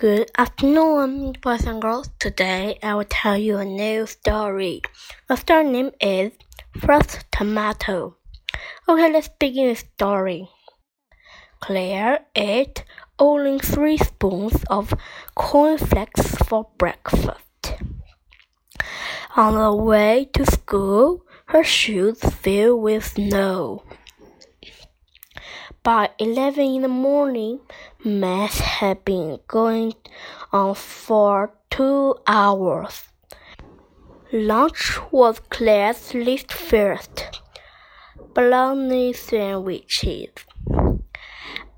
Good afternoon, boys and girls. Today I will tell you a new story. The story name is First Tomato. Okay, let's begin the story. Claire ate only three spoons of cornflakes for breakfast. On the way to school, her shoes filled with snow. By eleven in the morning, mass had been going on for two hours. Lunch was Claire's least first bologna sandwiches.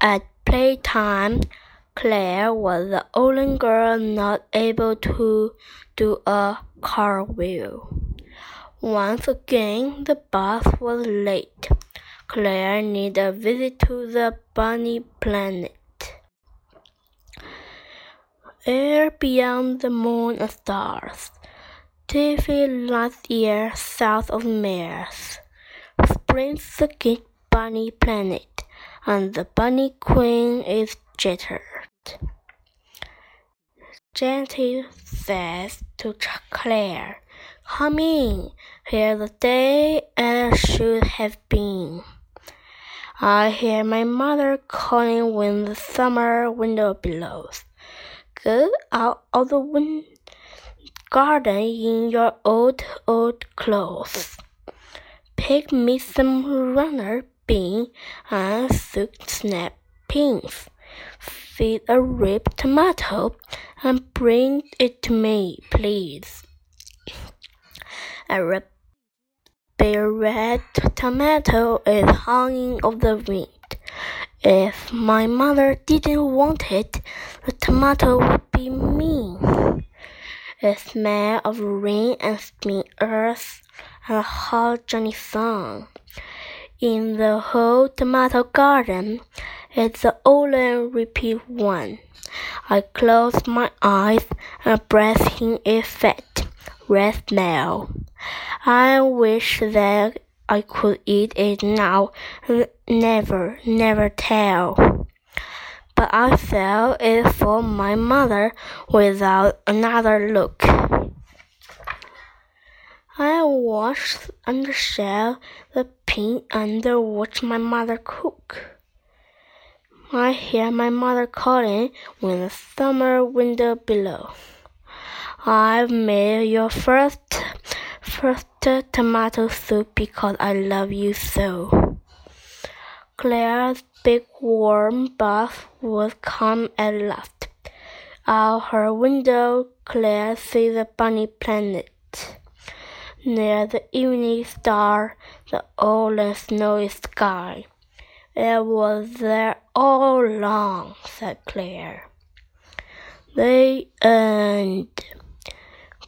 At playtime, Claire was the only girl not able to do a cartwheel. Once again, the bus was late. Claire needed a visit to the bunny planet. Air beyond the moon and stars. Tiffy last year south of Mars. Spring's the king bunny planet, and the bunny queen is jittered. Gentle says to Claire, Come in, here's the day as should have been. I hear my mother calling when the summer window blows. Go out of the win- garden in your old, old clothes. Pick me some runner bean and soaked snap peas. Feed a ripe tomato and bring it to me, please. A Bare red tomato is hanging of the wind. If my mother didn't want it, the tomato would be mean. A smell of rain and spring earth and a hot Johnny sun. In the whole tomato garden, it's the only repeat one. I close my eyes and breathe in a fat, red smell. I wish that I could eat it now. Never, never tell. But I fell it for my mother without another look. I washed and shell the pin and watch my mother cook. I hear my mother calling when the summer window below. I've made your first first tomato soup because I love you so. Claire's big warm bath was come at last. Out her window, Claire sees the bunny planet. Near the evening star, the old and snowy sky. It was there all along, said Claire. The end.